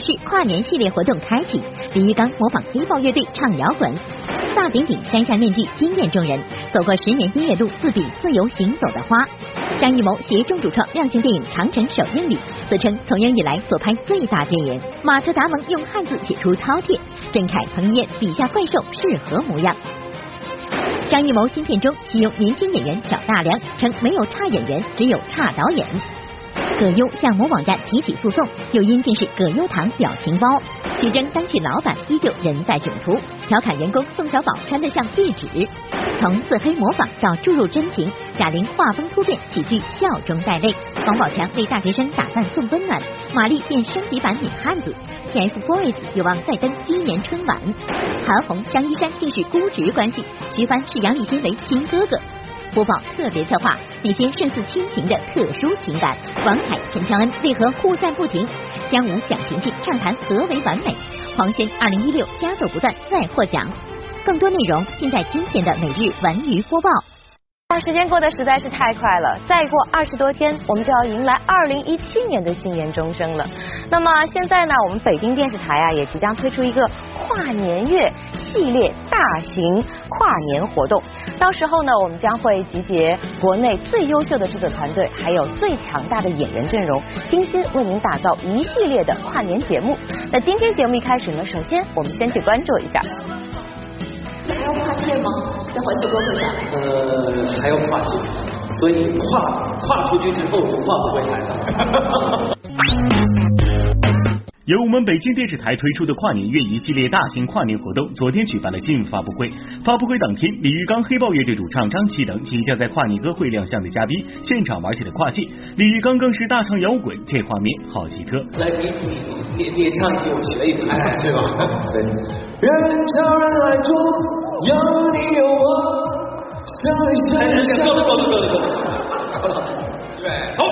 是跨年系列活动开启，李玉刚模仿黑豹乐队唱摇滚，大顶顶摘下面具惊艳众人，走过十年音乐路，自比自由行走的花。张艺谋携众主创亮相电影《长城》首映礼，自称从影以来所拍最大电影。马特·达蒙用汉字写出饕餮，郑恺、彭于晏笔下怪兽是何模样？张艺谋新片中启用年轻演员挑大梁，称没有差演员，只有差导演。葛优向某网站提起诉讼，又因竟是葛优躺表情包。徐峥当起老板，依旧人在囧途，调侃员工宋小宝穿得像壁纸。从自黑模仿到注入真情，贾玲画风突变，喜剧笑中带泪。王宝强为大学生打饭送温暖，马丽变升级版女汉子。TFBOYS 有望再登今年春晚。韩红、张一山竟是估值关系，徐帆视杨立新为亲哥哥。播报特别策划，那些胜似亲情的特殊情感。王凯、陈乔恩为何互赞不停？姜武、蒋勤勤畅谈何为完美？黄轩二零一六佳作不断，再获奖。更多内容尽在今天的每日文娱播报。时间过得实在是太快了，再过二十多天，我们就要迎来二零一七年的新年钟声了。那么现在呢，我们北京电视台啊，也即将推出一个跨年月系列大型跨年活动。到时候呢，我们将会集结国内最优秀的制作团队，还有最强大的演员阵容，精心为您打造一系列的跨年节目。那今天节目一开始呢，首先我们先去关注一下。还要跨界吗？在环球歌会上？呃，还要跨界，所以跨跨出去之后就换不回来了。由我们北京电视台推出的跨年月一系列大型跨年活动，昨天举办了新闻发布会。发布会当天，李玉刚黑豹乐队主唱张琪等即将在跨年歌会亮相的嘉宾，现场玩起了跨界。李玉刚更是大唱摇滚，这画面好奇特。来，你你你你唱一句，我学一句，对吧？对。人潮人海中有你有我，相遇相遇相够了够了够了够了，对，走。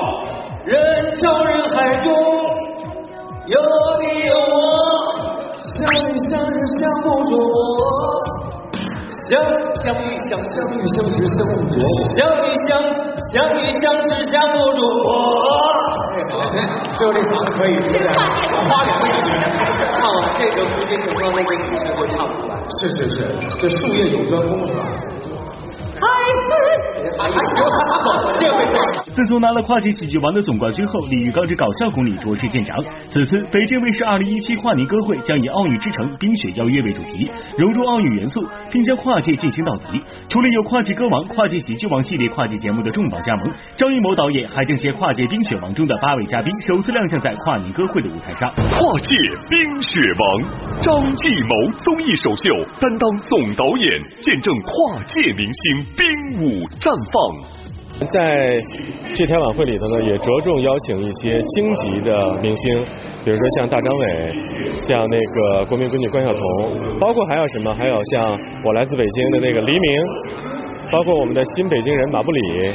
人潮人海中有你有我，相遇相知相互着我，相相遇相相遇相知相互着我，相遇相相遇相知相互着我。最后这嗓子可以，这个花两个小时唱完这个，估计整个那个女生会唱不出来。是是是，这术业有专攻是吧？还行，这回 自从拿了跨界喜剧王的总冠军后，李玉刚之搞笑功力着实见长。此次北京卫视二零一七跨年歌会将以奥运之城冰雪邀约为主题，融入奥运元素，并将跨界进行到底。除了有跨界歌王、跨界喜剧王系列跨界节目的重磅加盟，张艺谋导演还将携跨界冰雪王中的八位嘉宾首次亮相在跨年歌会的舞台上。跨界冰雪王张艺谋综艺首秀担当总导演，见证跨界明星冰舞绽放。在这天晚会里头呢，也着重邀请一些京级的明星，比如说像大张伟，像那个国民闺女关晓彤，包括还有什么，还有像我来自北京的那个黎明。包括我们的新北京人马布里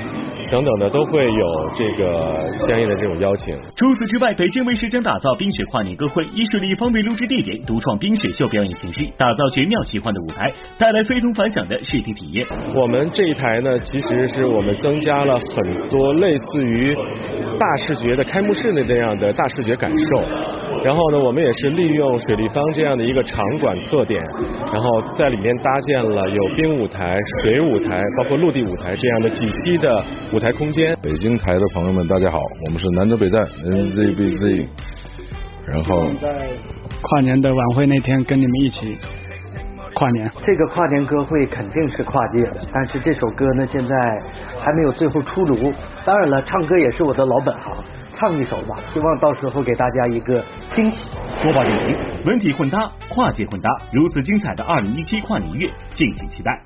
等等的，都会有这个相应的这种邀请。除此之外，北京卫视将打造冰雪跨年歌会，以水立方为录制地点，独创冰雪秀表演形式，打造绝妙奇幻的舞台，带来非同凡响的视听体验。我们这一台呢，其实是我们增加了很多类似于大视觉的开幕式的这样的大视觉感受。然后呢，我们也是利用水立方这样的一个场馆特点，然后在里面搭建了有冰舞台、水舞台。包括陆地舞台这样的几期的舞台空间。北京台的朋友们，大家好，我们是南征北站 NZBZ。然后在跨年的晚会那天跟你们一起跨年。这个跨年歌会肯定是跨界的，但是这首歌呢，现在还没有最后出炉。当然了，唱歌也是我的老本行，唱一首吧，希望到时候给大家一个惊喜。播报点评：文体混搭，跨界混搭，如此精彩的二零一七跨年乐，敬请期待。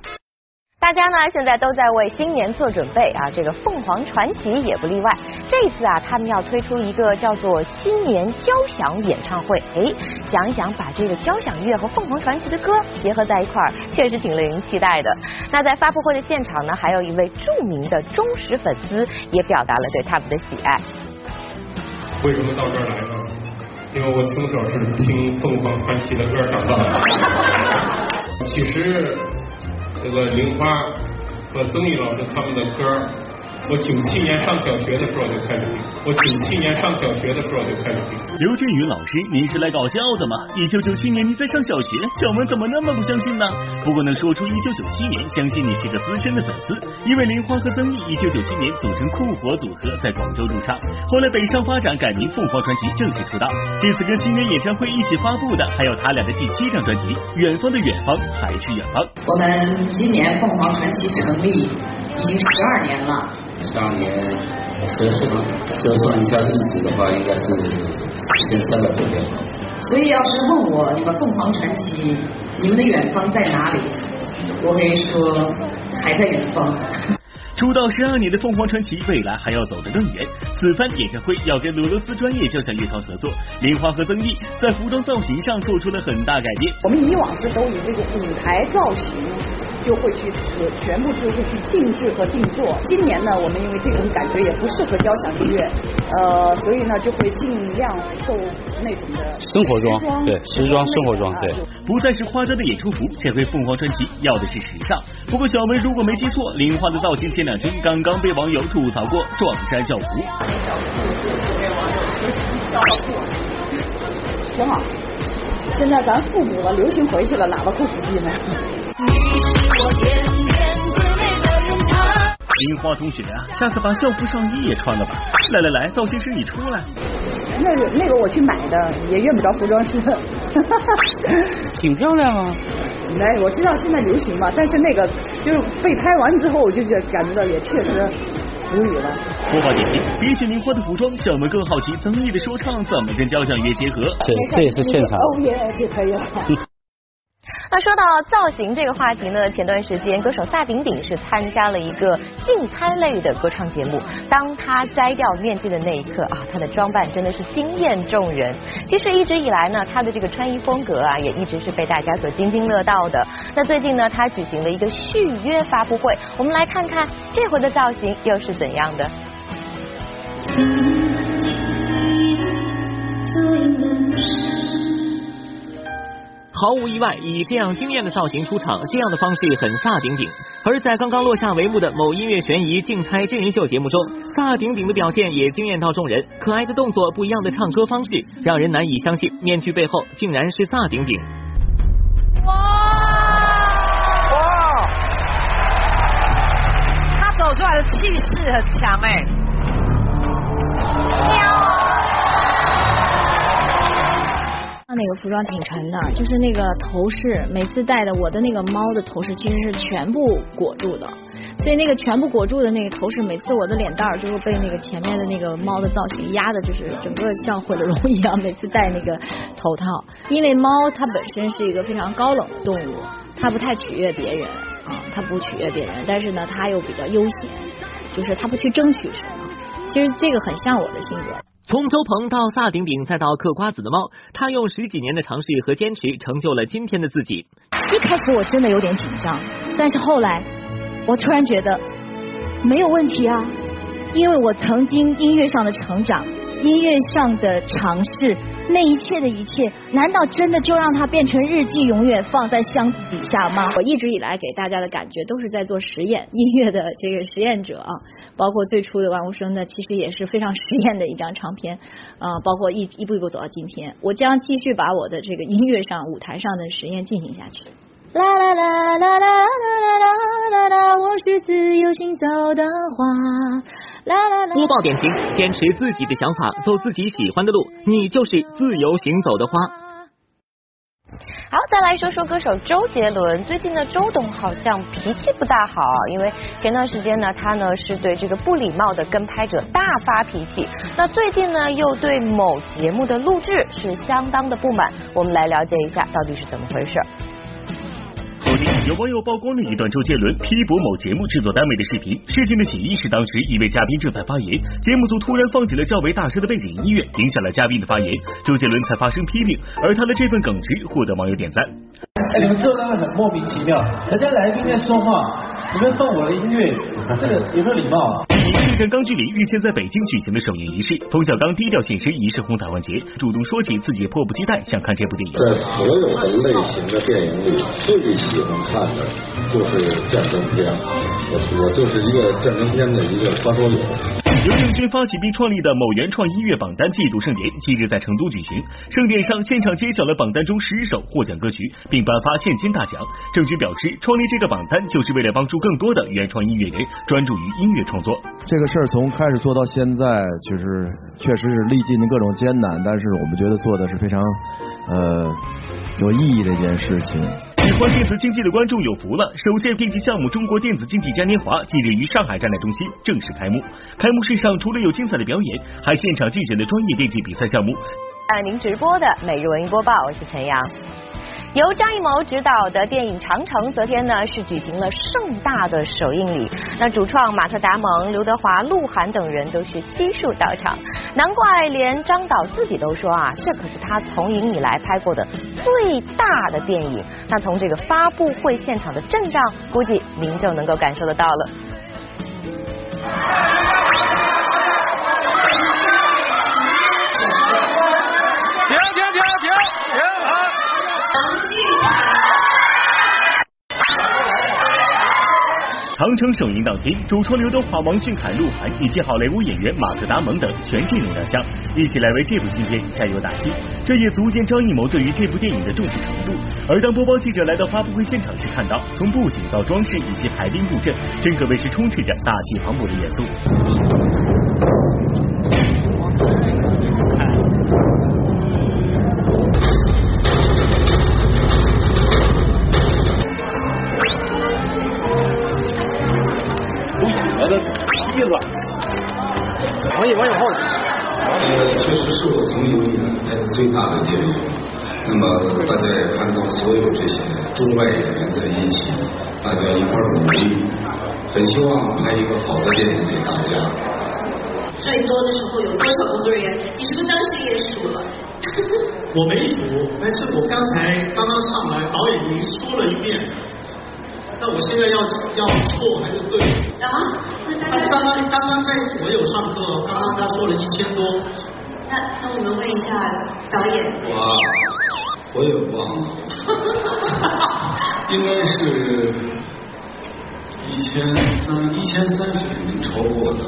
大家呢现在都在为新年做准备啊，这个凤凰传奇也不例外。这次啊，他们要推出一个叫做新年交响演唱会。哎，想一想，把这个交响乐和凤凰传奇的歌结合在一块儿，确实挺令人期待的。那在发布会的现场呢，还有一位著名的忠实粉丝也表达了对他们的喜爱。为什么到这儿来呢？因为我从小是听凤凰传奇的歌长大的。其实。这个玲花和曾毅老师他们的歌我九七年上小学的时候就开始听，我九七年上小学的时候就开始听。刘震云老师，您是来搞笑的吗？一九九七年你在上小学，小萌怎么那么不相信呢？不过能说出一九九七年，相信你是个资深的粉丝，因为林花和曾毅一九九七年组成酷火组合，在广州驻唱，后来北上发展，改名凤凰传奇，正式出道。这次跟新年演唱会一起发布的，还有他俩的第七张专辑《远方的远方还是远方》。我们今年凤凰传奇成立已经十二年了。十二年折算折算一下日子的话，应该是四千三百多天。所以要是问我你们凤凰传奇，你们的远方在哪里？我可以说还在远方。出道十二年的凤凰传奇，未来还要走得更远。此番演唱会要跟俄罗斯专业交响乐团合作，林花和曾毅在服装造型上做出了很大改变。我们以往是都以这个舞台造型。就会去全部就会去定制和定做。今年呢，我们因为这种感觉也不适合交响音乐，呃，所以呢就会尽量做那种的生活装，对，时装生活装，对，不再是花椒的演出服。这回凤凰传奇要的是时尚。不过小梅如果没记错，林花的造型前两天刚刚被网友吐槽过撞衫校服。挺好。现在咱复古了流行回去了，喇叭裤子弟呢？林花同学啊，下次把校服上衣也穿了吧。来来来，造型师你出来。那个那个我去买的，也用不着服装师。挺漂亮啊。来，我知道现在流行嘛，但是那个就是被拍完之后，我就觉感觉到也确实无语了。播报点评：比起名花的服装，小们更好奇曾毅的说唱怎么跟交响乐结合。这这也是现场。哦耶，就可以了。那说到造型这个话题呢，前段时间歌手萨顶顶是参加了一个竞猜类的歌唱节目。当他摘掉面具的那一刻啊，他的装扮真的是惊艳众人。其实一直以来呢，他的这个穿衣风格啊，也一直是被大家所津津乐道的。那最近呢，他举行了一个续约发布会，我们来看看这回的造型又是怎样的。毫无意外，以这样惊艳的造型出场，这样的方式很萨顶顶。而在刚刚落下帷幕的某音乐悬疑竞猜真人秀节目中，萨顶顶的表现也惊艳到众人。可爱的动作，不一样的唱歌方式，让人难以相信面具背后竟然是萨顶顶。哇哇！他走出来的气势很强哎。他那个服装挺沉的，就是那个头饰，每次戴的我的那个猫的头饰其实是全部裹住的，所以那个全部裹住的那个头饰，每次我的脸蛋儿就会被那个前面的那个猫的造型压的，就是整个像毁了容一样。每次戴那个头套，因为猫它本身是一个非常高冷的动物，它不太取悦别人啊，它不取悦别人，但是呢，它又比较悠闲，就是它不去争取什么。其实这个很像我的性格。从周鹏到萨顶顶，再到嗑瓜子的猫，他用十几年的尝试和坚持，成就了今天的自己。一开始我真的有点紧张，但是后来我突然觉得没有问题啊，因为我曾经音乐上的成长。音乐上的尝试，那一切的一切，难道真的就让它变成日记，永远放在箱子底下吗？我一直以来给大家的感觉都是在做实验，音乐的这个实验者啊，包括最初的万物生呢，其实也是非常实验的一张唱片啊，包括一一步一步走到今天，我将继续把我的这个音乐上舞台上的实验进行下去。啦啦啦啦啦啦啦啦啦啦，我是自由行走的花。播报点评：坚持自己的想法，走自己喜欢的路，你就是自由行走的花。好，再来说说歌手周杰伦。最近呢，周董好像脾气不大好，因为前段时间呢，他呢是对这个不礼貌的跟拍者大发脾气。那最近呢，又对某节目的录制是相当的不满。我们来了解一下，到底是怎么回事。昨天有网友曝光了一段周杰伦批驳某节目制作单位的视频。事情的起因是当时一位嘉宾正在发言，节目组突然放起了较为大声的背景音乐，影响了嘉宾的发言，周杰伦才发生批评。而他的这份耿直获得网友点赞。哎，你们制作单位很莫名其妙，人家来宾在说话，你们放我的音乐，这个有没有礼貌啊？电影《正战钢锯岭》日前在北京举行的首映仪式，冯小刚低调现身仪式红毯环节，主动说起自己迫不及待想看这部电影。在所有的类型的电影里，最喜欢看的就是战争片。我我就是一个战争片的一个发烧友。由郑钧发起并创立的某原创音乐榜单季度盛典，近日在成都举行。盛典上，现场揭晓了榜单中十首获奖歌曲，并颁发现金大奖。郑钧表示，创立这个榜单就是为了帮助更多的原创音乐人专注于音乐创作。这个事儿从开始做到现在，就是确实是历尽各种艰难，但是我们觉得做的是非常呃有意义的一件事情。喜欢电子竞技的观众有福了！首届电竞项目中国电子竞技嘉年华近日于上海展览中心正式开幕。开幕式上除了有精彩的表演，还现场进行了专业电竞比赛项目。爱您直播的每日文艺播报，我是陈阳。由张艺谋执导的电影《长城》昨天呢是举行了盛大的首映礼，那主创马特·达蒙、刘德华、鹿晗等人都是悉数到场，难怪连张导自己都说啊，这可是他从影以来拍过的最大的电影。那从这个发布会现场的阵仗，估计您就能够感受得到了。停停停停停好。长称首映当天，主创刘德华、王俊凯、鹿晗以及好莱坞演员马特·达蒙等全阵容亮相，一起来为这部新片加油打气。这也足见张艺谋对于这部电影的重视程度。而当播报记者来到发布会现场时，看到从布景到装饰以及排兵布阵，真可谓是充斥着大气磅礴的元素。意思，王爷，王爷后来。呃，确实是我从影以来拍的最大的电影。那么大家也看到，所有这些中外演员在一起，大家一块努力，很希望拍一个好的电影给大家。最多的时候有多少工作人员？你是不是当时也数了？我没数，但是我刚才刚刚上来，导演已经说了一遍。那我现在要要错还是对？啊？他刚刚刚刚在我有上课，刚刚他说了一千多。那那我们问一下导演。哇，我也忘了。应该是一千三，一千三是肯定超过的。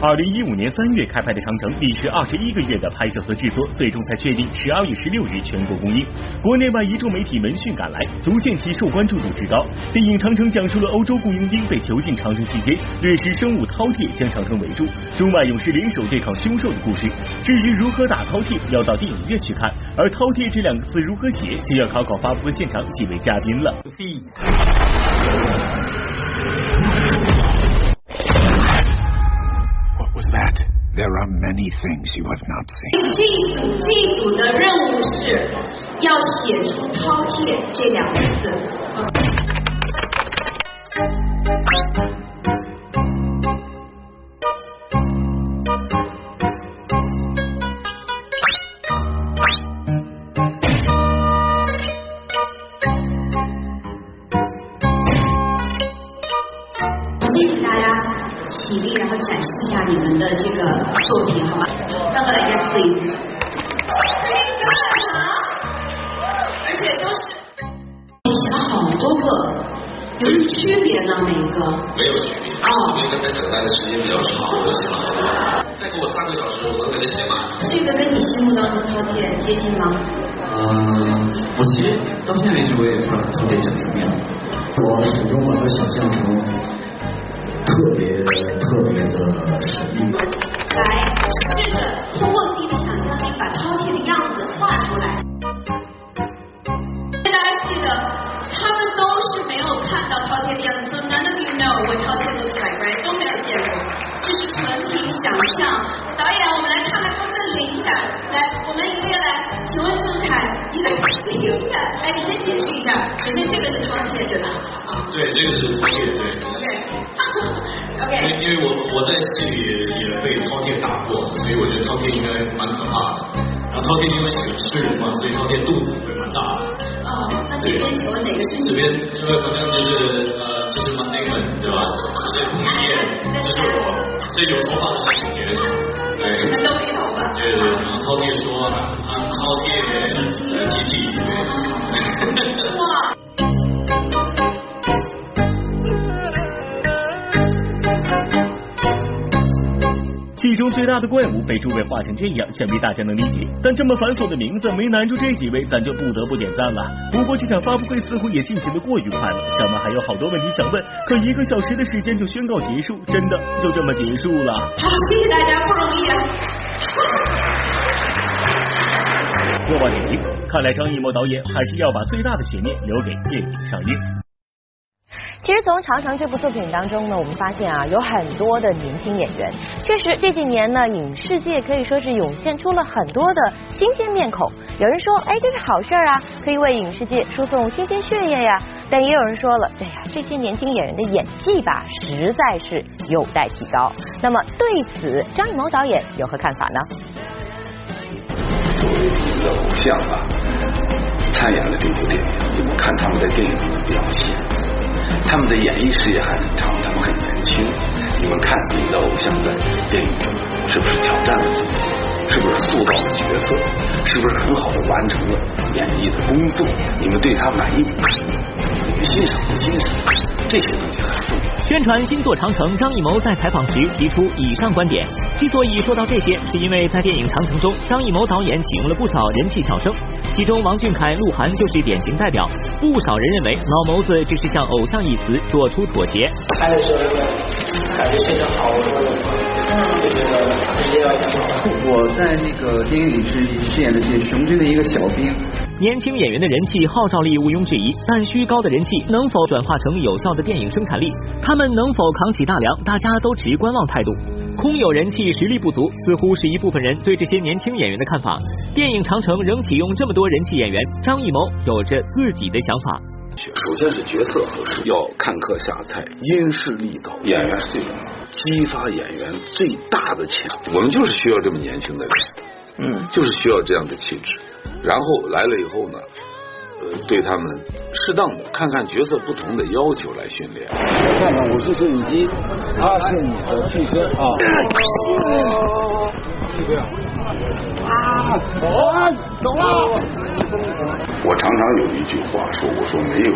二零一五年三月开拍的《长城》，历时二十一个月的拍摄和制作，最终才确定十二月十六日全国公映。国内外一众媒体闻讯赶来，足见其受关注度之高。电影《长城》讲述了欧洲雇佣兵被囚禁长城期间，掠食生物饕餮将长城围住，中外勇士联手对抗凶兽的故事。至于如何打饕餮，要到电影院去看。而饕餮这两个字如何写，就要考考发布会现场几位嘉宾了。was that? There are many things you have not seen. 这一组这一组的任务是要写出饕餮这两个字。 你们的这个作品，好吗？让我来 yes please。而且都是你写了好多个，有什么区别呢？每一个？没有区别，哦，因为在等待的时间比较长，我写了好多。再给我三个小时，我能给它写满。这个跟你心目当中饕餮接近吗？嗯，我其实到现在为止我也不知道饕餮长什么样。我始终把它想象成特别特别的神秘。来，试着通过自己的想象力把饕餮的样子画出来。大家记得，他们都是没有看到饕餮的样子，so none of you know what 饕餮 looks like, right？都没有见过，这是纯凭想象。导演，我们来看看他们的灵感。来，我们一个个来，请问郑恺，你的灵感，来，你先解释一下。首先，这个是饕餮，对吧？啊对，这个是饕餮，对。OK。因为因为我我在戏里也也被饕餮打过，所以我觉得饕餮应该蛮可怕的。然后饕餮因为喜欢吃人嘛，所以饕餮肚子会蛮大的。哦，那这边请问哪个是你？这边因为好像就是呃，就是 Matt Damon 对吧？这是女燕，这是我，这有头发的是主角，对，都没头发。对对，然后饕餮说啊，饕餮呃 T T，哇。戏中最大的怪物被诸位画成这样，想必大家能理解。但这么繁琐的名字没难住这几位，咱就不得不点赞了。不过这场发布会似乎也进行的过于快了，小们还有好多问题想问，可一个小时的时间就宣告结束，真的就这么结束了？好，谢谢大家，不容易啊。播报点评：看来张艺谋导演还是要把最大的悬念留给电影上映。其实从《长城》这部作品当中呢，我们发现啊，有很多的年轻演员。确实这几年呢，影视界可以说是涌现出了很多的新鲜面孔。有人说，哎，这是好事儿啊，可以为影视界输送新鲜血液呀。但也有人说了，哎呀，这些年轻演员的演技吧，实在是有待提高。那么对此，张艺谋导演有何看法呢？作为你的偶像啊，参演了这部电影，你们看他们在电影中的表现。他们的演艺事业还很长，他们很年轻。你们看，你的偶像在电影中是不是挑战了自己？是不是塑造了角色？是不是很好的完成了演艺的工作？你们对他满意不满意？你们欣赏不欣赏？这些东西很重要。宣传新作《长城》，张艺谋在采访时提出以上观点。之所以说到这些，是因为在电影《长城》中，张艺谋导演启用了不少人气小生，其中王俊凯、鹿晗就是典型代表。不少人认为老谋子只是向偶像一词做出妥协。拍的时候感觉现场好多人，就觉得直接要讲我在那个电影里是饰演的是熊军的一个小兵。年轻演员的人气号召力毋庸置疑，但虚高的人气能否转化成有效的电影生产力？他们能否扛起大梁？大家都持观望态度。空有人气，实力不足，似乎是一部分人对这些年轻演员的看法。电影《长城》仍启用这么多人气演员，张艺谋有着自己的想法。首先是角色合适，要看客下菜，因势利导。演员是这种激发演员最大的潜力，我们就是需要这么年轻的人，嗯，就是需要这样的气质。然后来了以后呢，呃，对他们适当的看看角色不同的要求来训练。看看我是摄影机，他是你的汽车啊。这个啊，走走了。我常常有一句话说，我说没有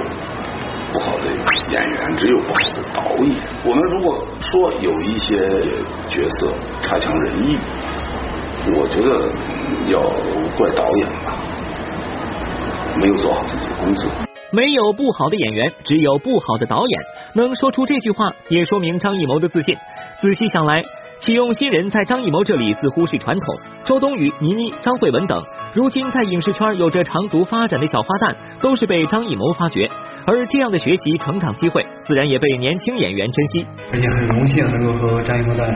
不好的演员，只有不好的导演。我们如果说有一些角色差强人意，我觉得要怪导演吧，没有做好自己的工作。没有不好的演员，只有不好的导演。能说出这句话，也说明张艺谋的自信。仔细想来。启用新人在张艺谋这里似乎是传统，周冬雨、倪妮、张慧雯等，如今在影视圈有着长足发展的小花旦，都是被张艺谋发掘，而这样的学习成长机会，自然也被年轻演员珍惜。而且很荣幸能够和张艺谋导演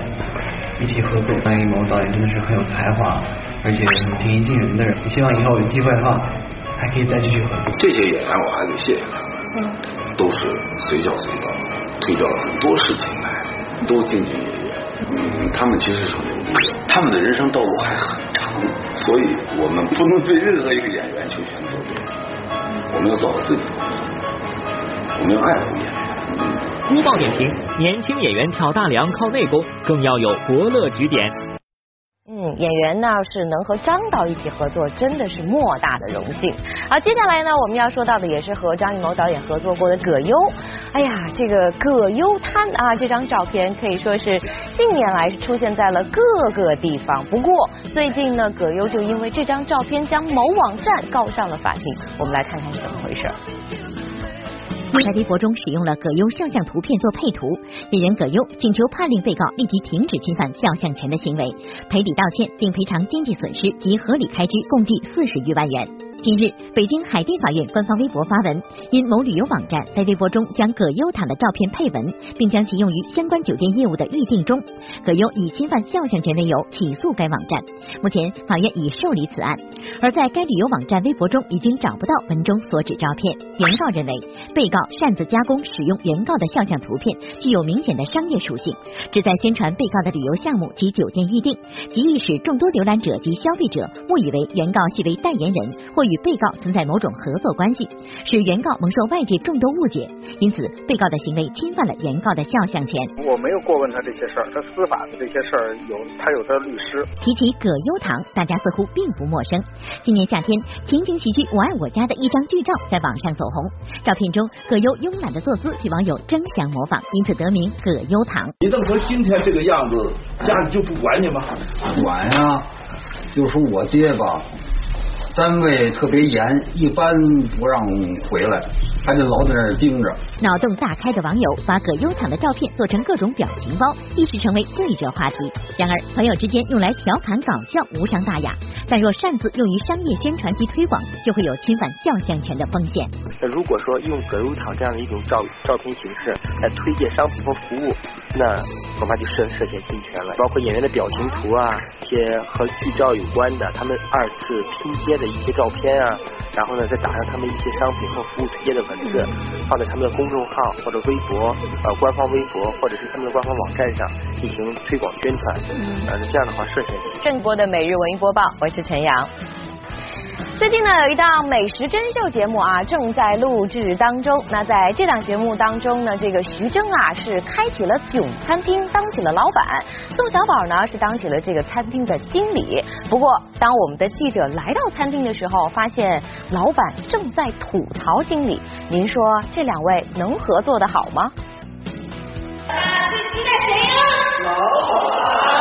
一起合作，张艺谋导演真的是很有才华，而且平易近人的人。希望以后有机会的话，还可以再继续合作。这些演员我还得谢谢他们，都是随叫随到，推掉了很多事情来，都兢兢业业。嗯，他们其实是很努力的，他们的人生道路还很长，所以我们不能对任何一个演员求全责备，我们要做好自己的工作，我们要爱护演员。孤报点评：年轻演员挑大梁靠内功，更要有伯乐指点。嗯，演员呢是能和张导一起合作，真的是莫大的荣幸。好，接下来呢我们要说到的也是和张艺谋导演合作过的葛优。哎呀，这个葛优瘫啊，这张照片可以说是近年来是出现在了各个地方。不过最近呢，葛优就因为这张照片将某网站告上了法庭。我们来看看是怎么回事。在微博中使用了葛优肖像图片做配图，艺人葛优请求判令被告立即停止侵犯肖像权的行为，赔礼道歉并赔偿经济损失及合理开支共计四十余万元。近日，北京海淀法院官方微博发文，因某旅游网站在微博中将葛优躺的照片配文，并将其用于相关酒店业务的预订中，葛优以侵犯肖像权为由起诉该网站。目前，法院已受理此案。而在该旅游网站微博中已经找不到文中所指照片。原告认为，被告擅自加工使用原告的肖像图片，具有明显的商业属性，旨在宣传被告的旅游项目及酒店预订，极易使众多浏览者及消费者误以为原告系为代言人或。与被告存在某种合作关系，使原告蒙受外界众多误解，因此被告的行为侵犯了原告的肖像权。我没有过问他这些事儿，他司法的这些事儿有他有他的律师。提起葛优躺，大家似乎并不陌生。今年夏天，情景喜剧《我爱我家》的一张剧照在网上走红，照片中葛优慵懒的坐姿被网友争相模仿，因此得名葛优躺。你这么说今天这个样子，家里就不管你吗？管呀，就说我爹吧，单位特别严，一般不让回来，还得老在那儿盯着。脑洞大开的网友把葛优躺的照片做成各种表情包，一时成为最热话题。然而，朋友之间用来调侃搞笑无伤大雅，但若擅自用于商业宣传及推广，就会有侵犯肖像权的风险。那如果说用葛优躺这样的一种照照片形式来推介商品和服务，那恐怕就涉涉嫌侵权了。包括演员的表情图啊，一些和剧照有关的，他们二次拼接的一些照片啊，然后呢再打上他们一些商品和服务推荐的文字，放在他们的公众号或者微博呃官方微博或者是他们的官方网站上进行推广宣传，呃这样的话涉嫌。正播的每日文艺播报，我是陈阳。最近呢，有一档美食真秀节目啊，正在录制当中。那在这档节目当中呢，这个徐峥啊是开启了囧餐厅，当起了老板；宋小宝呢是当起了这个餐厅的经理。不过，当我们的记者来到餐厅的时候，发现老板正在吐槽经理。您说这两位能合作的好吗？最期待谁呀？老板。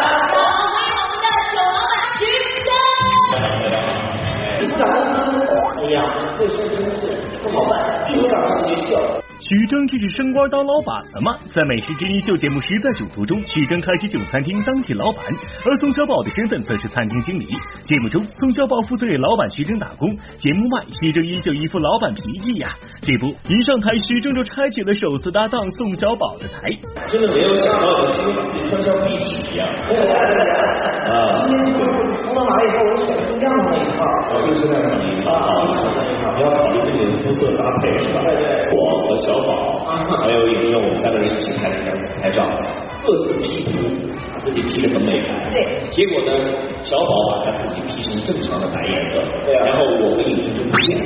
哎呀，这事真是不好办，一说两句就笑。徐峥这是升官当老板了吗？在美食之音秀节目《实在囧途》中，徐峥开启酒餐厅当起老板，而宋小宝的身份则是餐厅经理。节目中，宋小宝负责给老板徐峥打工，节目外，徐峥依旧一副老板脾气呀。这不，一上台，徐峥就拆起了首次搭档宋小宝的台。真的没有想到，你今天把自己穿上壁纸一样。啊！今天就是从到哪以后，我选不一样的那一套。我就是那你啊，你要考虑自己的肤色搭配是吧？对对。我和小宝，还有一个我们三个人一起拍了一张自拍照，各自 P 图，把自己 P 的很美白。对。结果呢，小宝把他自己 P 成正常的白颜色，对啊。然后我和影就不一样。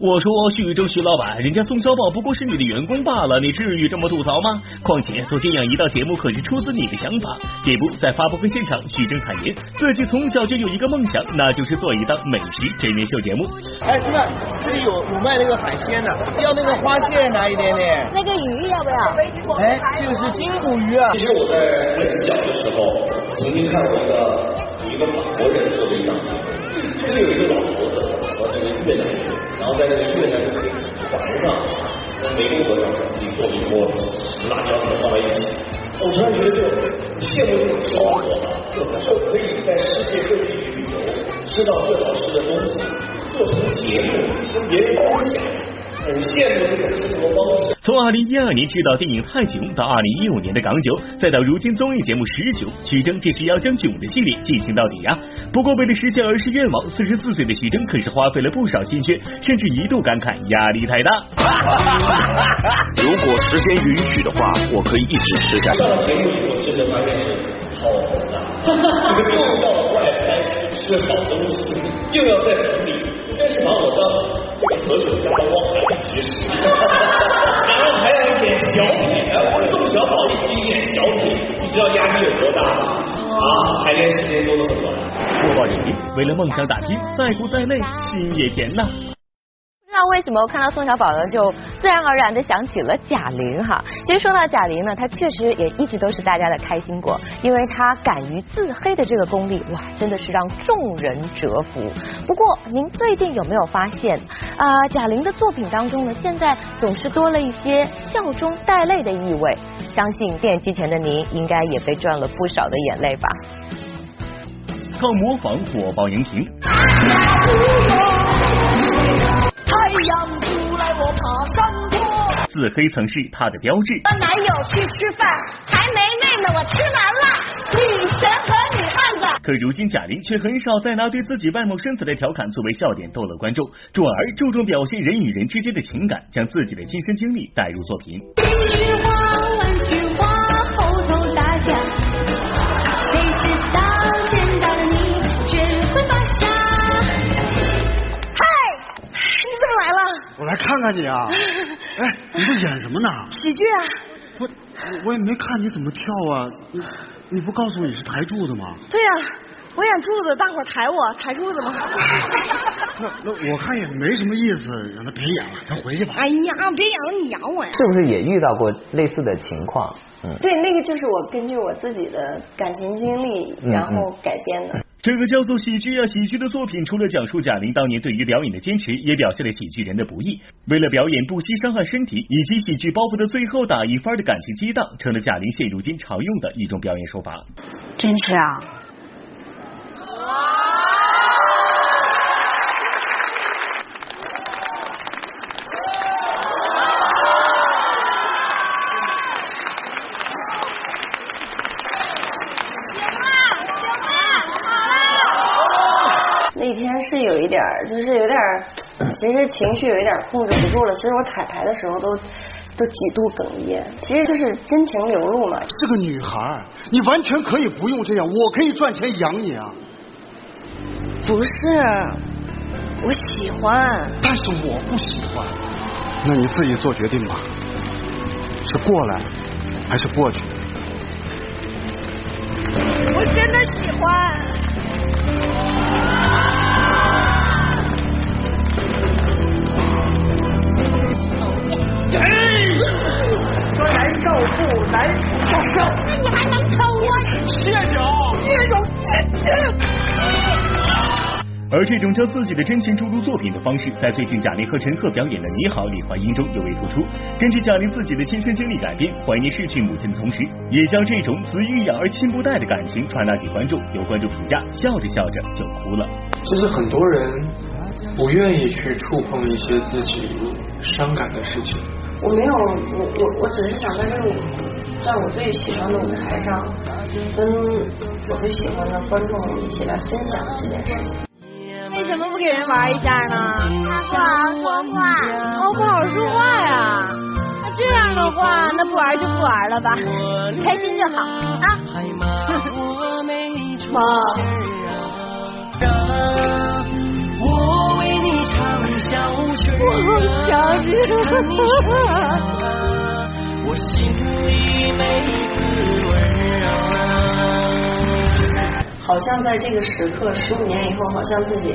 我说徐峥徐老板，人家宋小宝不过是你的员工罢了，你至于这么吐槽吗？况且做这样一道节目可是出自你的想法。这不，在发布会现场，徐峥坦言自己从小就有一个梦想，那就是做一档美食真人秀节目。哎，师妹，这里有有卖那个海鲜的，要那个花蟹拿一点点。那个鱼要不要？哎，这个是金骨鱼啊。其实我在很小的时候，曾经看过一个一个法国人做的一档节目，就是有一个老头子和那个越南人。然后在那个越南的那个船上，在湄公河上自己做一锅辣椒粉放在一起，我突然觉得就羡慕这种生活，就可以在世界各地旅游，吃到最好吃的东西，做成节目跟别人分享，很羡慕这种生活方式。从二零一二年执导电影《泰囧》到二零一五年的《港囧》，再到如今综艺节目《十九》，徐峥这是要将囧的系列进行到底呀。不过为了实现儿时愿望，四十四岁的徐峥可是花费了不少心血，甚至一度感慨压力太大。如果时间允许的话，我可以一直吃下去。上了节目以后，真的发现是好难，又要外拍吃好东西，又要在城里，真是把我当这个何炅家的汪海其实。然后还要演小品，我宋小宝一起演小品，你知道压力有多大吗？啊，排练时间都那么短。播报人员为了梦想打拼，在苦在累，心也甜呐。不知道为什么我看到宋小宝呢，就自然而然的想起了贾玲哈。其实说到贾玲呢，她确实也一直都是大家的开心果，因为她敢于自黑的这个功力，哇，真的是让众人折服。不过您最近有没有发现啊，贾玲的作品当中呢，现在总是多了一些笑中带泪的意味。相信电视机前的您应该也被赚了不少的眼泪吧。靠模仿火爆荧屏。太阳出来，我爬山坡。自黑曾是她的标志。和男友去吃饭，还没累呢，我吃完了。女神和女汉子。可如今贾玲却很少再拿对自己外貌身材的调侃作为笑点逗乐观众，转而注重表现人与人之间的情感，将自己的亲身经历带入作品。看看你啊！哎，你在演什么呢？喜剧啊！不，我也没看你怎么跳啊！你你不告诉我你是抬柱子吗？对呀、我演柱子，大伙儿抬我，抬柱子吗？那那我看也没什么意思，让他别演了，咱回去吧。哎呀，别演了，你养我呀！是不是也遇到过类似的情况？嗯，对，那个就是我根据我自己的感情经历，嗯然后改编的。这个叫做喜剧啊喜剧的作品，除了讲述贾玲当年对于表演的坚持，也表现了喜剧人的不易。为了表演不惜伤害身体，以及喜剧包袱的最后打一番的感情激荡，成了贾玲现如今常用的一种表演手法。真是啊！那天是有一点，就是有点，其实情绪有一点控制不住了。其实我彩排的时候都都几度哽咽，其实就是真情流露嘛。是个女孩，你完全可以不用这样，我可以赚钱养你啊！不是，我喜欢。但是我不喜欢。那你自己做决定吧，是过来还是过去？我真的喜欢。而这种将自己的真情注入作品的方式，在最近贾玲和陈赫表演的《你好，李焕英》中尤为突出。根据贾玲自己的亲身经历改编，怀念逝去母亲的同时，也将这种子欲养而亲不待的感情传达给观众。有观众评价，笑着笑着就哭了。其实很多人不愿意去触碰一些自己伤感的事情。我没有，我我我只是想在这个在我最喜欢的舞台上，跟我最喜欢的观众一起来分享这件事情。为什么不给人玩一下呢？他不好说话。哦，不好说话呀。那这样的话，那不玩就不玩了吧，开心就好啊。妈。我为你唱小曲我想你。我心里没滋味啊。好像在这个时刻，十五年以后，好像自己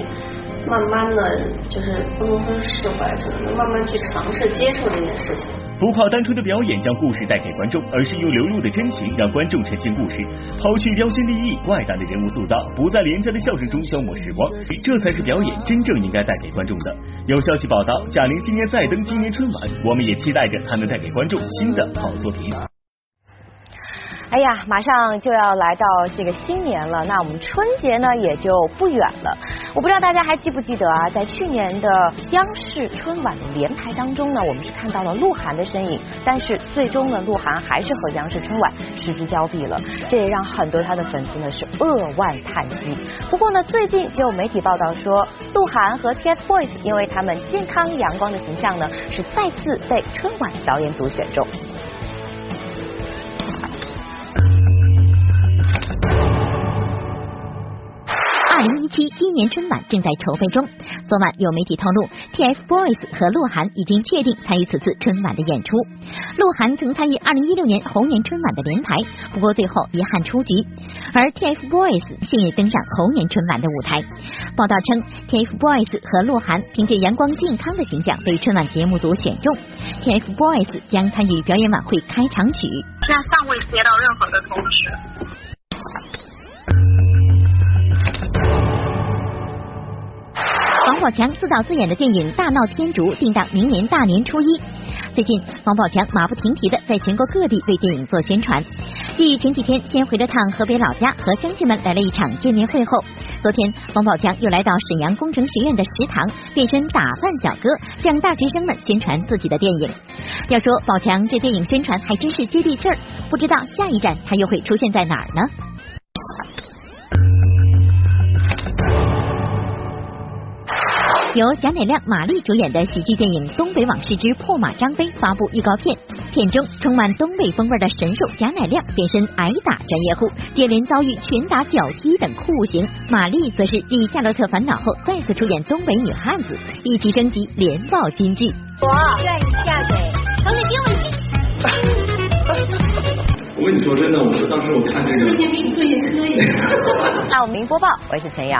慢慢的就是不能说是释怀，只能慢慢去尝试接受这件事情。不靠单纯的表演将故事带给观众，而是用流露的真情让观众沉浸故事，抛去标新立异、怪诞的人物塑造，不在廉价的笑声中消磨时光，这才是表演真正应该带给观众的。有消息报道，贾玲今年再登今年春晚，我们也期待着她能带给观众新的好作品。哎呀，马上就要来到这个新年了，那我们春节呢也就不远了。我不知道大家还记不记得啊，在去年的央视春晚的联排当中呢，我们是看到了鹿晗的身影，但是最终呢，鹿晗还是和央视春晚失之交臂了，这也让很多他的粉丝呢是扼腕叹息。不过呢，最近就有媒体报道说，鹿晗和 TFBOYS 因为他们健康阳光的形象呢，是再次被春晚导演组选中。二零一七今年春晚正在筹备中。昨晚有媒体透露，TFBOYS 和鹿晗已经确定参与此次春晚的演出。鹿晗曾参与二零一六年猴年春晚的联排，不过最后遗憾出局。而 TFBOYS 幸运登上猴年春晚的舞台。报道称，TFBOYS 和鹿晗凭借阳光健康的形象被春晚节目组选中。TFBOYS 将参与表演晚会开场曲。现在尚未接到任何的通知。王宝强自导自演的电影《大闹天竺》定档明年大年初一。最近，王宝强马不停蹄的在全国各地为电影做宣传。继前几天先回了趟河北老家，和乡亲们来了一场见面会后，昨天王宝强又来到沈阳工程学院的食堂，变身打饭小哥，向大学生们宣传自己的电影。要说宝强这电影宣传还真是接地气儿，不知道下一站他又会出现在哪儿呢？由贾乃亮、马丽主演的喜剧电影《东北往事之破马张飞》发布预告片，片中充满东北风味的神兽贾乃亮变身挨打专业户，接连遭遇拳打脚踢等酷刑；马丽则是继《夏洛特烦恼》后再次出演东北女汉子，一起升级连爆金句。我愿意嫁给城里兵卫军。我跟你说真的，我当时我看这个。今天给你做也可以。那 我们明播报，我是陈阳。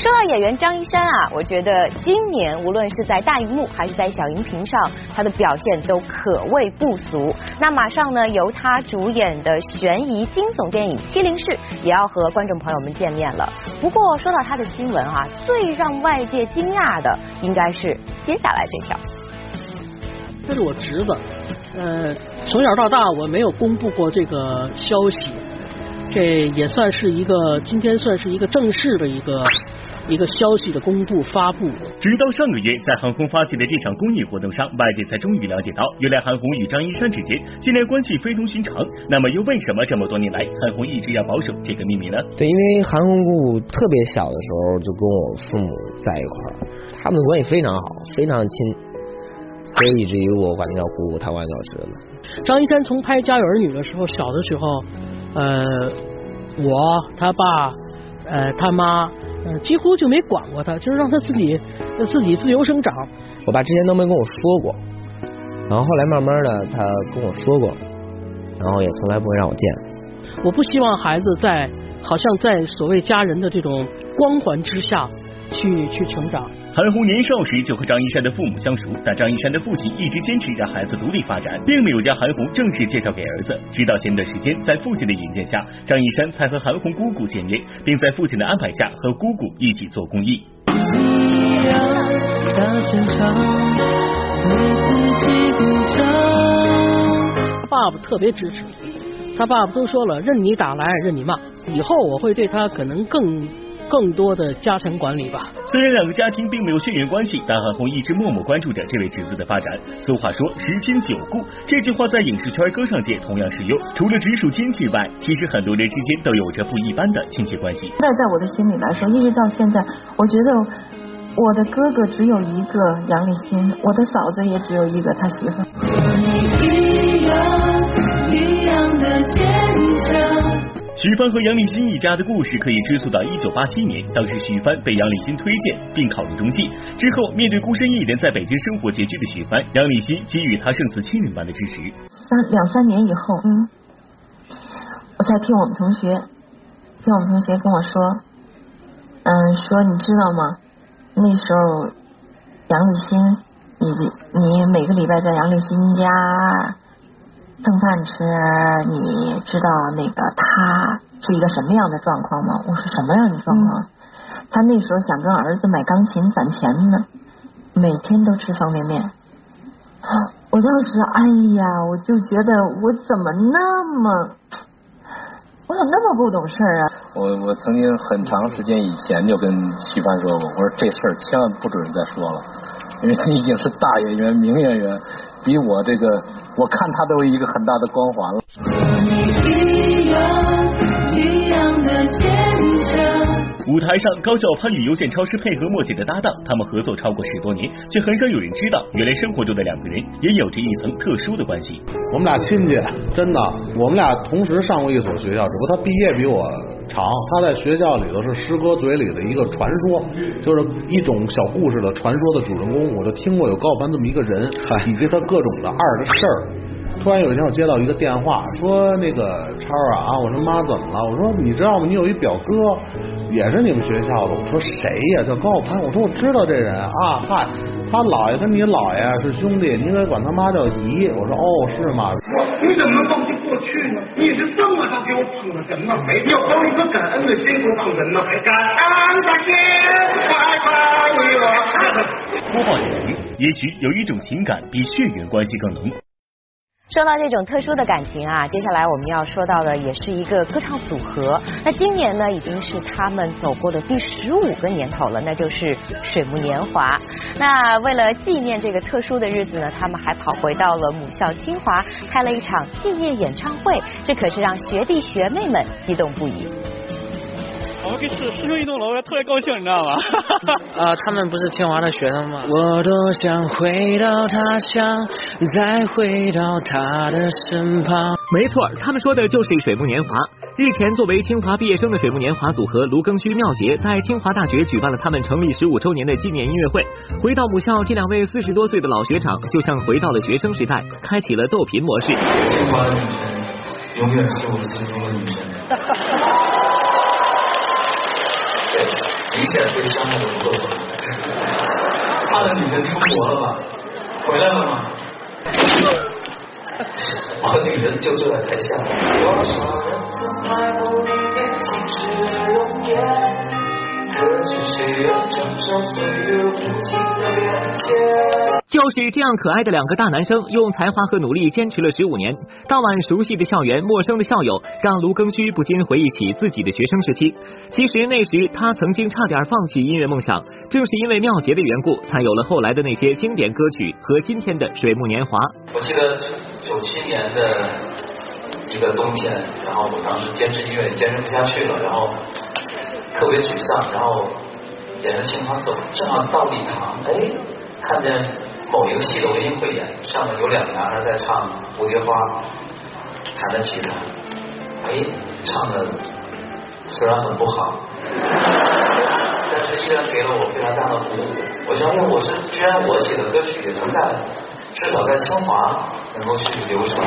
说到演员张一山啊，我觉得今年无论是在大荧幕还是在小荧屏上，他的表现都可谓不俗。那马上呢，由他主演的悬疑惊悚电影《七零式》也要和观众朋友们见面了。不过说到他的新闻啊，最让外界惊讶的应该是接下来这条。这是我侄子，呃，从小到大我没有公布过这个消息，这也算是一个今天算是一个正式的一个。一个消息的公布发布，直到上个月在韩红发起的这场公益活动上，外界才终于了解到，原来韩红与张一山之间近年关系非同寻常。那么又为什么这么多年来韩红一直要保守这个秘密呢？对，因为韩红姑姑特别小的时候就跟我父母在一块儿，他们的关系非常好，非常亲，所以以至于我管他叫姑姑，他管叫侄子。张一山从拍《家有儿女》的时候，小的时候，呃，我他爸，呃，他妈。呃，几乎就没管过他，就是让他自己自己自由生长。我爸之前都没跟我说过，然后后来慢慢的他跟我说过，然后也从来不会让我见。我不希望孩子在好像在所谓家人的这种光环之下去去成长。韩红年少时就和张一山的父母相熟，但张一山的父亲一直坚持让孩子独立发展，并没有将韩红正式介绍给儿子。直到前段时间，在父亲的引荐下，张一山才和韩红姑姑见面，并在父亲的安排下和姑姑一起做公益。爸爸特别支持，他爸爸都说了，任你打来，任你骂，以后我会对他可能更。更多的加强管理吧。虽然两个家庭并没有血缘关系，但韩红一直默默关注着这位侄子的发展。俗话说十亲九故，这句话在影视圈、歌唱界同样适用。除了直属亲戚外，其实很多人之间都有着不一般的亲戚关系。那在我的心里来说，一直到现在，我觉得我的哥哥只有一个杨立新，我的嫂子也只有一个他媳妇。许帆和杨立新一家的故事可以追溯到一九八七年，当时许帆被杨立新推荐并考入中戏，之后面对孤身一人在北京生活拮据的许帆，杨立新给予他胜似亲人般的支持。三两三年以后，嗯，我才听我们同学，听我们同学跟我说，嗯，说你知道吗？那时候杨立新，你你每个礼拜在杨立新家。蹭饭吃，你知道那个他是一个什么样的状况吗？我说什么样的状况？他那时候想跟儿子买钢琴攒钱呢，每天都吃方便面。我当时，哎呀，我就觉得我怎么那么，我怎么那么不懂事啊？我我曾经很长时间以前就跟齐帆说过，我说这事儿千万不准再说了，因为你已经是大演员、名演员，比我这个。我看他都有一个很大的光环了。舞台上，高晓攀与邮件超市配合默契的搭档，他们合作超过十多年，却很少有人知道，原来生活中的两个人也有着一层特殊的关系。我们俩亲戚，真的，我们俩同时上过一所学校，只不过他毕业比我长。他在学校里头是师哥嘴里的一个传说，就是一种小故事的传说的主人公。我就听过有高晓攀这么一个人，以及他各种的二的事儿。突然有一天，我接到一个电话，说那个超啊啊，我说妈怎么了？我说你知道吗？你有一表哥，也是你们学校的。我说谁呀？叫高晓攀。我说我知道这人啊，嗨，他姥爷跟你姥爷是兄弟，你得管他妈叫姨。我说哦，是吗？你怎么忘记过去呢？你是这么着给我捧的哏吗？没要包一个感恩的心给我捧哏吗？还感恩的心，快快为我。播报点评：也许有一种情感比血缘关系更浓。说到这种特殊的感情啊，接下来我们要说到的也是一个歌唱组合。那今年呢，已经是他们走过的第十五个年头了，那就是水木年华。那为了纪念这个特殊的日子呢，他们还跑回到了母校清华，开了一场纪念演唱会，这可是让学弟学妹们激动不已。好，我们可以师师兄一栋楼，特别高兴，你知道吗？啊，他们不是清华的学生吗？我多想回到他乡，再回到他的身旁。没错，他们说的就是水木年华。日前，作为清华毕业生的水木年华组合卢庚戌、妙杰，在清华大学举办了他们成立十五周年的纪念音乐会。回到母校，这两位四十多岁的老学长，就像回到了学生时代，开启了逗贫模式。清华的女神，永远是我心中的女神。对，明显被伤害的不够。他的女神出国了吗？回来了吗？我女人就坐在台下。多少人曾爱慕你年轻时的容颜，可知谁愿承受岁月无情的变迁？就是这样可爱的两个大男生，用才华和努力坚持了十五年。当晚熟悉的校园，陌生的校友，让卢庚戌不禁回忆起自己的学生时期。其实那时他曾经差点放弃音乐梦想，正是因为妙洁的缘故，才有了后来的那些经典歌曲和今天的水木年华。我记得九七年的一个冬天，然后我当时坚持音乐坚持不下去了，然后特别沮丧，然后沿着清华走，正好到礼堂，哎，看见某一个戏的文艺汇演，上面有两个男孩在唱《蝴蝶花》，弹着吉他，哎，唱的虽然很不好，但是依然给了我非常大的鼓舞。我相信我是，居然我写的歌曲也能在至少在清华能够去流传。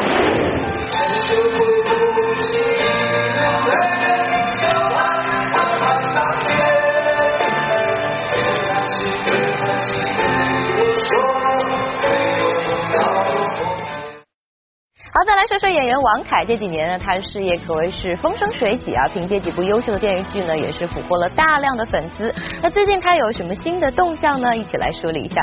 员王凯。这几年呢，他的事业可谓是风生水起啊，凭借几部优秀的电视剧呢，也是俘获了大量的粉丝。那最近他有什么新的动向呢？一起来梳理一下。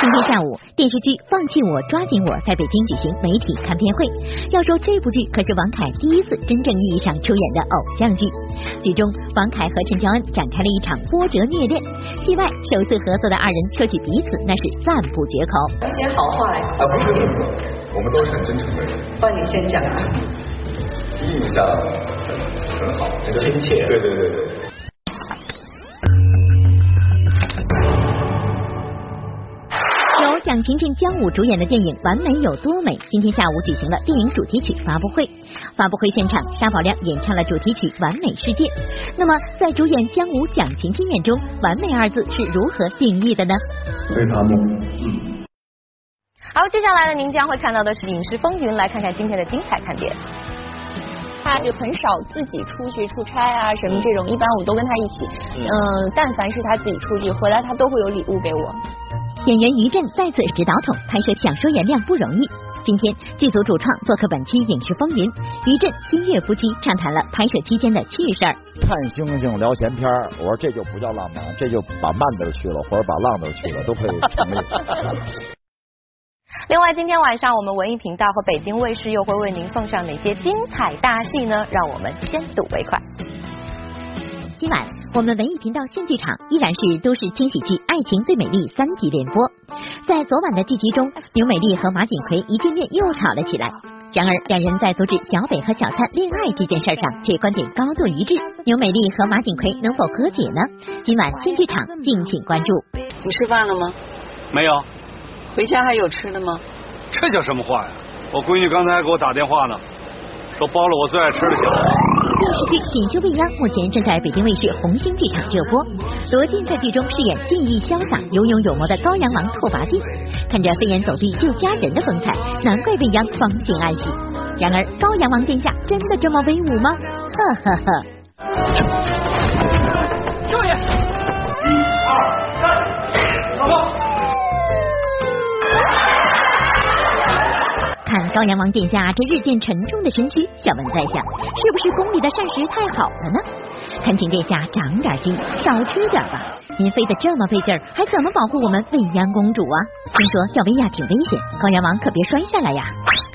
今天下午，电视剧《放弃我，抓紧我》在北京举行媒体看片会。要说这部剧可是王凯第一次真正意义上出演的偶像剧。剧中，王凯和陈乔恩展开了一场波折虐恋。戏外，首次合作的二人说起彼此，那是赞不绝口。些好话来。啊，不是，我们都是很真诚的人。换你先讲啊。印象很很好，很亲切。对对对对。蒋勤勤、姜武主演的电影《完美有多美》今天下午举行了电影主题曲发布会。发布会现场，沙宝亮演唱了主题曲《完美世界》。那么，在主演姜武、蒋勤勤眼中，“完美”二字是如何定义的呢？非常梦。嗯。好，接下来呢，您将会看到的是《影视风云》，来看看今天的精彩看点。他就很少自己出去出差啊，什么这种，一般我都跟他一起。嗯，但凡是他自己出去回来，他都会有礼物给我。演员于震再次指导筒拍摄《想说原谅不容易》。今天剧组主创做客本期《影视风云》，于震、新月夫妻畅谈了拍摄期间的趣事儿。看星星聊闲篇儿，我说这就不叫浪漫，这就把慢字去了，或者把浪字去了，都可以成立。另外，今天晚上我们文艺频道和北京卫视又会为您奉上哪些精彩大戏呢？让我们先睹为快。今晚我们文艺频道新剧场依然是都市轻喜剧《爱情最美丽》三集联播。在昨晚的剧集中，牛美丽和马景奎一见面又吵了起来。然而，两人在阻止小北和小灿恋爱这件事上却观点高度一致。牛美丽和马景奎能否和解呢？今晚新剧场敬请关注。你吃饭了吗？没有。回家还有吃的吗？这叫什么话呀！我闺女刚才还给我打电话呢，说包了我最爱吃的小黄。电视剧《锦绣未央》目前正在北京卫视红星剧场热播，罗晋在剧中饰演俊逸潇洒、有勇有谋的高阳王拓跋浚，看着飞檐走壁救家人的风采，难怪未央芳心暗喜。然而，高阳王殿下真的这么威武吗？呵呵呵。少爷，一二高阳王殿下这日渐沉重的身躯，小文在想，是不是宫里的膳食太好了呢？恳请殿下长点心，少吃点吧。您飞得这么费劲儿，还怎么保护我们未央公主啊？听说吊威亚挺危险，高阳王可别摔下来呀。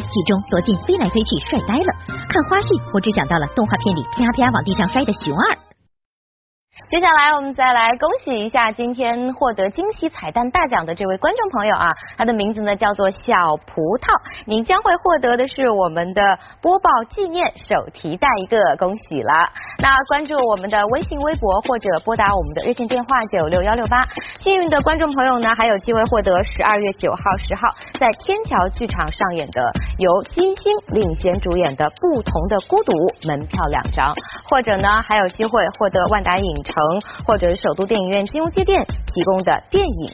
剧中罗晋飞来飞去，帅呆了。看花絮，我只想到了动画片里啪啪往地上摔的熊二。接下来我们再来恭喜一下今天获得惊喜彩蛋大奖的这位观众朋友啊，他的名字呢叫做小葡萄，您将会获得的是我们的播报纪念手提袋一个，恭喜了！那关注我们的微信、微博或者拨打我们的热线电话九六幺六八，幸运的观众朋友呢还有机会获得十二月九号、十号在天桥剧场上演的由金星领衔主演的《不同的孤独》门票两张，或者呢还有机会获得万达影城城或者首都电影院金融街店提供的电影。